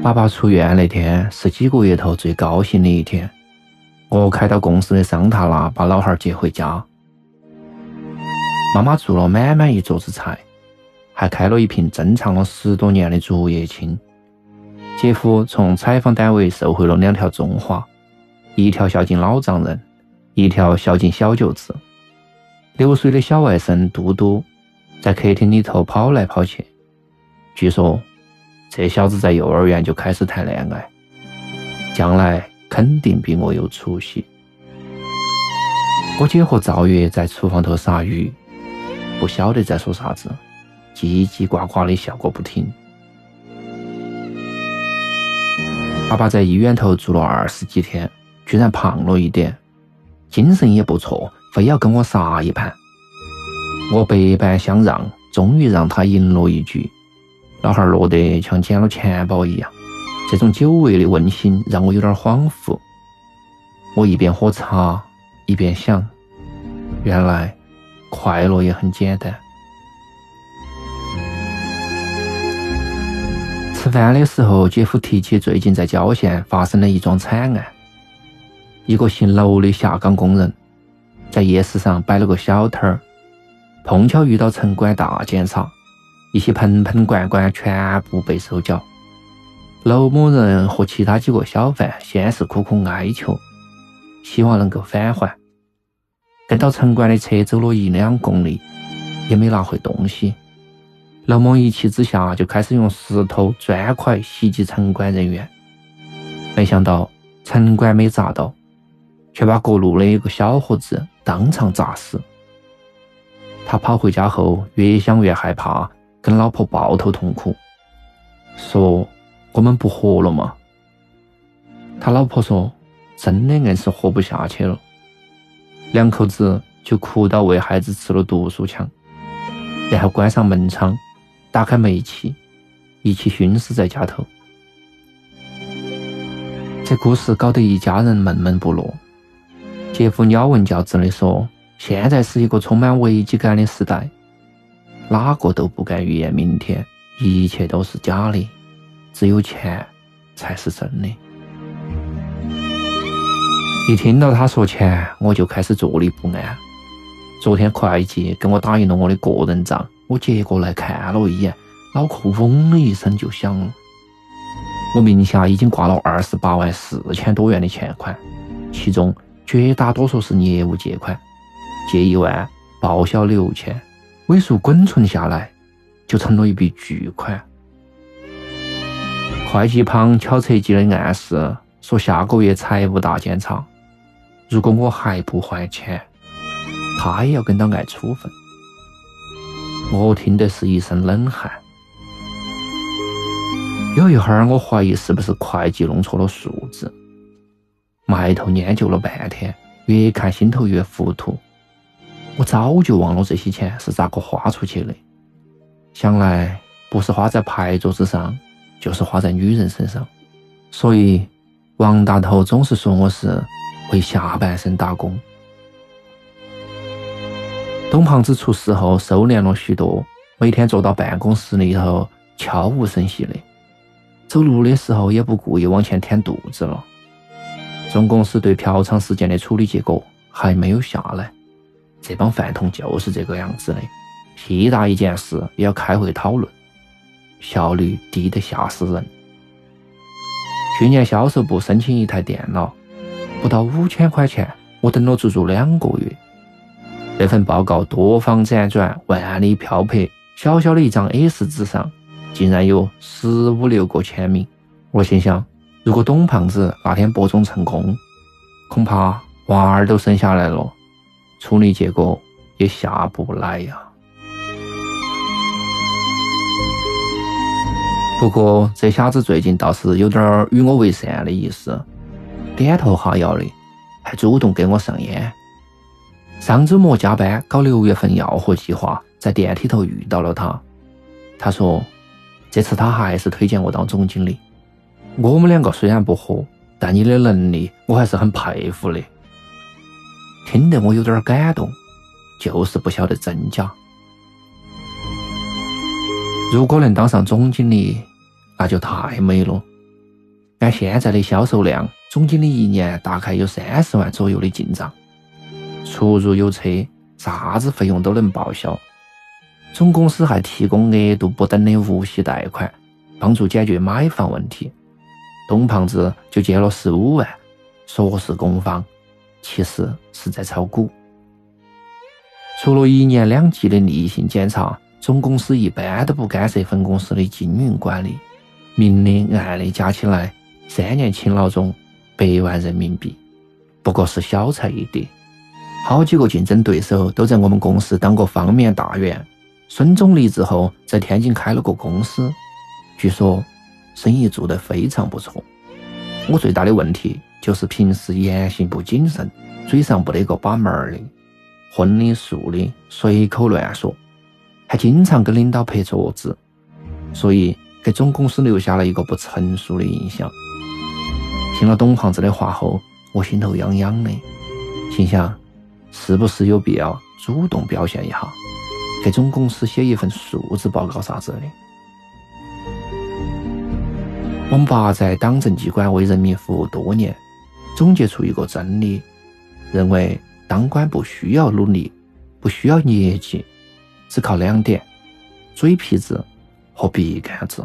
爸爸出院那天是几个月头最高兴的一天。我开到公司的桑塔纳把老汉接回家。妈妈做了满满一桌子菜，还开了一瓶珍藏了十多年的竹叶青。姐夫从采访单位收回了两条中华，一条孝敬老丈人，一条孝敬小舅子。六岁的小外甥嘟嘟在客厅里头跑来跑去，据说。这小子在幼儿园就开始谈恋爱，将来肯定比我有出息。我姐和赵月在厨房头杀鱼，不晓得在说啥子，叽叽呱呱的笑个不停。爸爸在医院头住了二十几天，居然胖了一点，精神也不错，非要跟我杀一盘。我百般相让，终于让他赢了一局。老汉儿乐得像捡了钱包一样，这种久违的温馨让我有点恍惚。我一边喝茶一边想，原来快乐也很简单。吃饭的时候，姐夫提起最近在郊县发生的一桩惨案：一个姓娄的下岗工人，在夜市上摆了个小摊儿，碰巧遇到城管大检查。一些盆盆罐罐全部被收缴。娄某人和其他几个小贩先是苦苦哀求，希望能够返还。跟到城管的车走了一两公里，也没拿回东西。娄某一气之下就开始用石头、砖块袭击城管人员。没想到城管没砸到，却把过路的一个小伙子当场砸死。他跑回家后，越想越害怕。跟老婆抱头痛哭，说：“我们不活了吗？”他老婆说：“真的硬是活不下去了。”两口子就哭到为孩子吃了毒鼠强，然后关上门窗，打开煤气，一起熏死在家头。这故事搞得一家人闷闷不乐。姐夫鸟文教子的说：“现在是一个充满危机感的时代。”哪个都不敢预言明天，一切都是假的，只有钱才是真的。一听到他说钱，我就开始坐立不安。昨天会计给我打印了我的个人账，我接过来看了一眼，脑壳嗡的一声就响了。我名下已经挂了二十八万四千多元的欠款，其中绝大多数是业务借款，借一万报销六千。尾数滚存下来，就成了一笔巨款。会计旁敲侧击的暗示说，下个月财务大检查，如果我还不还钱，他也要跟到挨处分。我听得是一身冷汗。有一会儿，我怀疑是不是会计弄错了数字，埋头研究了半天，越看心头越糊涂。我早就忘了这些钱是咋个花出去的，想来不是花在牌桌子上，就是花在女人身上。所以王大头总是说我是为下半身打工。董胖子出事后收敛了许多，每天坐到办公室里头悄无声息的，走路的时候也不故意往前舔肚子了。总公司对嫖娼事件的处理结果还没有下来。这帮饭桶就是这个样子的，屁大一件事也要开会讨论。效率低得吓死人。去年销售部申请一台电脑，不到五千块钱，我等了足足两个月。这份报告多方辗转，万里漂泊，小小的一张 A4 纸上，竟然有十五六个签名。我心想，如果董胖子那天播种成功，恐怕娃儿都生下来了，处理结果也下不来呀。不过这小子最近倒是有点与我为善的意思，点头哈腰的，还主动给我上烟。上周末加班搞六月份要货计划，在电梯头遇到了他。他说，这次他还是推荐我当总经理。我们两个虽然不合，但你的能力我还是很佩服的。听得我有点感动，就是不晓得真假。如果能当上总经理，那就太美了。按现在的销售量，总经理一年大概有三十万左右的进账，出入有车，啥子费用都能报销。总公司还提供额度不等的无息贷款，帮助解决买房问题。董胖子就借了十五万，说是公房，其实是在炒股。除了一年两季的例行检查。总公司一般都不干涉分公司的经营管理，明的暗的加起来，三年勤劳中百万人民币，不过是小菜一碟。好几个竞争对手都在我们公司当过方面大员。孙总离职后，在天津开了个公司，据说生意做得非常不错。我最大的问题就是平时言行不谨慎，嘴上不得个把门儿的，荤的素的随口乱说。还经常跟领导拍桌子，所以给总公司留下了一个不成熟的印象。听了董胖子的话后，我心头痒痒的，心想是不是有必要主动表现一下，给总公司写一份述职报告啥子的？我们八在党政机关为人民服务多年，总结出一个真理，认为当官不需要努力，不需要业绩。只靠两点：嘴皮子和笔杆子。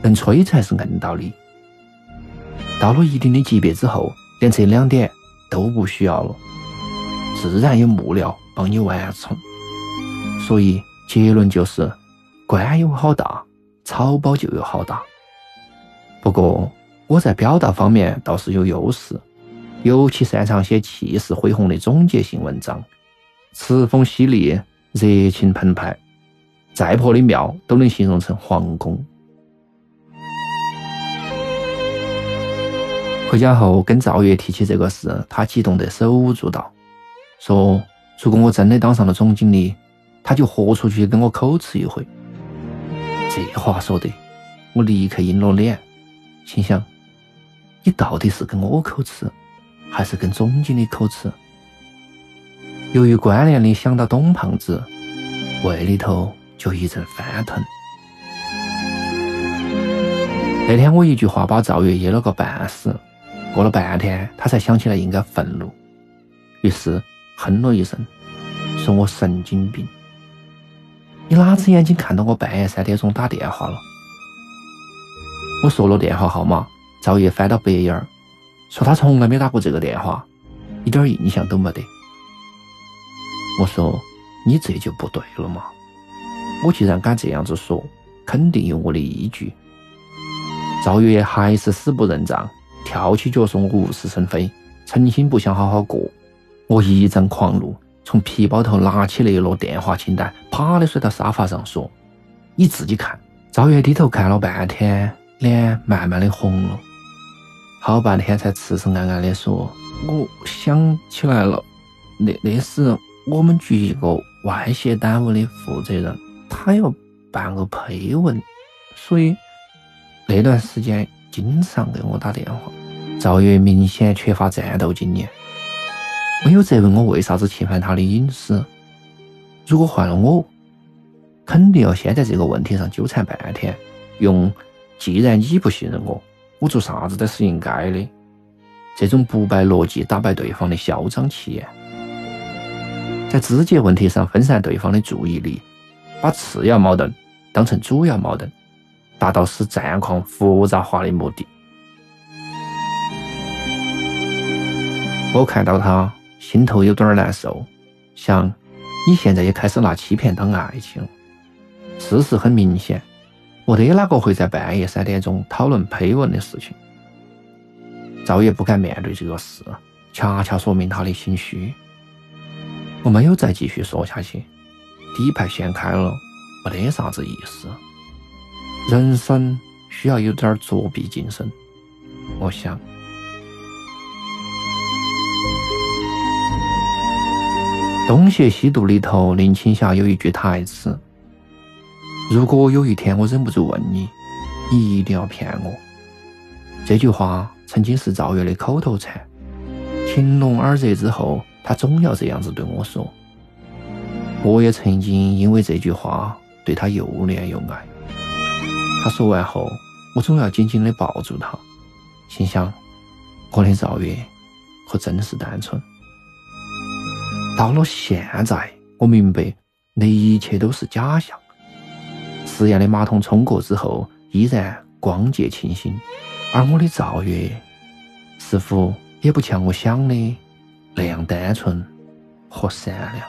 能吹才是硬道理。到了一定的级别之后，连这两点都不需要了，自然有幕僚帮你完成。所以结论就是：官有好大，草包就有好大。不过我在表达方面倒是有优势，尤其擅长写气势恢宏的总结性文章，词风犀利。热情澎湃，再破的庙都能形容成皇宫。回家后跟赵月提起这个事，他激动得手舞足蹈，说：“如果我真的当上了总经理，他就豁出去跟我口吃一回。”这话说的，我立刻阴了脸，心想：你到底是跟我口吃，还是跟总经理口吃？由于关联的想到董胖子，胃里头就一阵翻腾。那天我一句话把赵月噎了个半死，过了半天他才想起来应该愤怒，于是哼了一声，说我神经病。你哪只眼睛看到我半夜三点钟打电话了？我说了电话号码，赵月翻到白眼儿，说他从来没打过这个电话，一点印象都没得。我说：“你这就不对了嘛！我既然敢这样子说，肯定有我的依据。”赵月还是死不认账，跳起脚说我无事生非，诚心不想好好过。我一阵狂怒，从皮包头拿起那摞电话清单，啪的摔到沙发上，说：“你自己看。”赵月低头看了半天，脸慢慢的红了，好半天才痴痴暗暗的说：“我想起来了，那那是……”我们局一个外协单位的负责人，他要办个配文，所以那段时间经常给我打电话。赵月明显缺乏战斗经验，没有责问我为啥子侵犯他的隐私。如果换了我，肯定要先在这个问题上纠缠半天，用“既然你不信任我，我做啥子都是应该的”这种不败逻辑打败对方的嚣张气焰。在肢解问题上分散对方的注意力，把次要矛盾当成主要矛盾，达到使战况复杂化的目的。我看到他，心头有点难受，想你现在也开始拿欺骗当爱情。事实很明显，没得哪个会在半夜三点钟讨论绯闻的事情。赵爷不敢面对这个事，恰恰说明他的心虚。我没有再继续说下去，底牌掀开了，没得啥子意思。人生需要有点作弊精神，我想。《东邪西毒》里头，林青霞有一句台词：“如果有一天我忍不住问你，你一定要骗我。”这句话曾经是赵月的口头禅。情浓耳热之后，他总要这样子对我说。我也曾经因为这句话对他又恋又爱。他说完后，我总要紧紧的抱住他，心想：我的赵月可真的是单纯。到了现在，我明白那一切都是假象。实验的马桶冲过之后，依然光洁清新，而我的赵月似乎也不像我想的那样单纯和善良。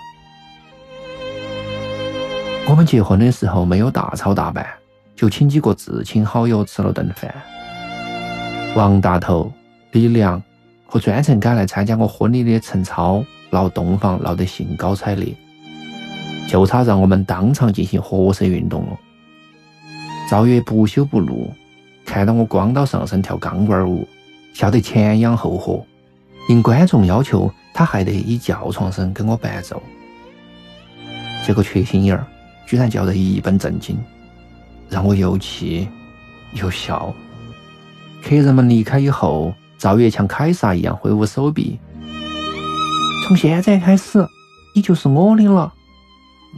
我们结婚的时候没有大操大办，就请几个至亲好友吃了顿饭。王大头、李良和专程赶来参加我婚礼的陈超。闹洞房闹得兴高采烈，就差让我们当场进行活塞运动了。赵月不羞不怒，看到我光到上身跳钢管舞，笑得前仰后合。应观众要求，他还得以叫床声跟我伴奏。这个缺心眼儿居然叫得一本正经，让我又气又笑。客人们离开以后，赵月像凯撒一样挥舞手臂。从现在开始，你就是我的了。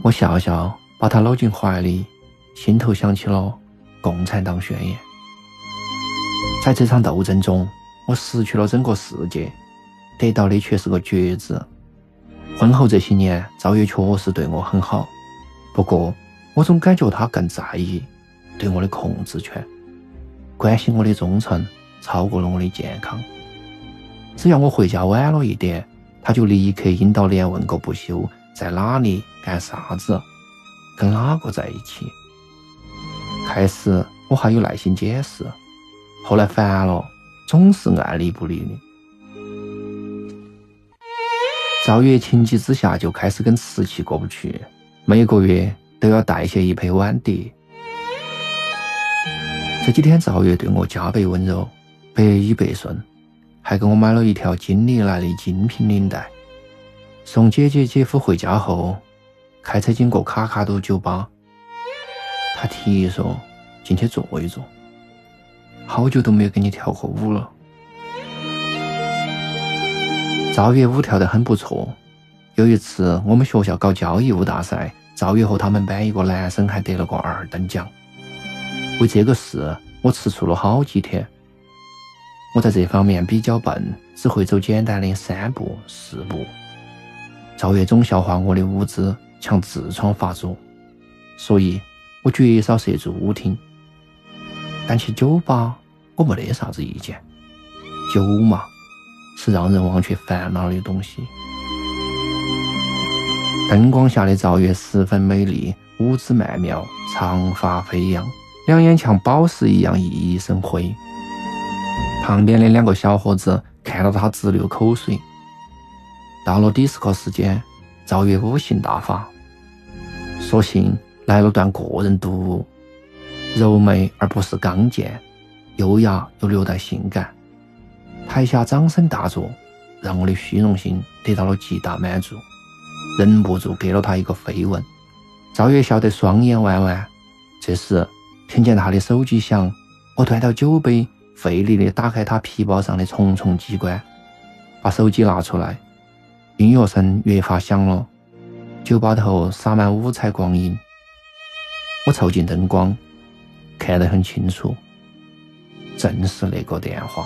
我笑笑，把他搂进怀里，心头想起了共产党宣言。在这场斗争中，我失去了整个世界，得到的却是个绝子。婚后这些年，赵月确实对我很好，不过我总感觉他更在意对我的控制权，关心我的忠诚超过了我的健康。只要我回家晚了一点。他就立刻阴到脸问个不休，在哪里干啥子，跟哪个在一起。开始我还有耐心解释，后来烦了，总是爱理不理的。赵月情急之下就开始跟瓷器过不去，每个月都要代谢一批碗碟。这几天赵月对我加倍温柔，百依百顺。还给我买了一条金利来的精品领带。送姐姐姐夫回家后，开车经过卡卡多酒吧，他提议说进去坐一坐。好久都没有跟你跳过舞了。赵月舞跳得很不错。有一次我们学校搞交谊舞大赛，赵月和他们班一个男生还得了个二等奖。为这个事，我吃醋了好几天。我在这方面比较笨，只会走简单的三步四步。赵月总笑话我的舞姿像痔疮发作，所以我绝少涉足舞厅。但去酒吧，我没得啥子意见。酒嘛，是让人忘却烦恼的东西。灯光下的赵月十分美丽，舞姿曼妙，长发飞扬，两眼像宝石一样熠熠生辉。旁边的两个小伙子看到他直流口水。到了迪斯科时间，赵月五性大发，索性来了段个人独舞，柔美而不是刚健，优雅又略带性感。台下掌声大作，让我的虚荣心得到了极大满足，忍不住给了他一个飞吻。赵月笑得双眼弯弯。这时听见他的手机响，我端到酒杯。费力地打开他皮包上的重重机关，把手机拿出来，音乐声越发响了，酒吧头洒满五彩光影。我凑近灯光，看得很清楚，正是那个电话。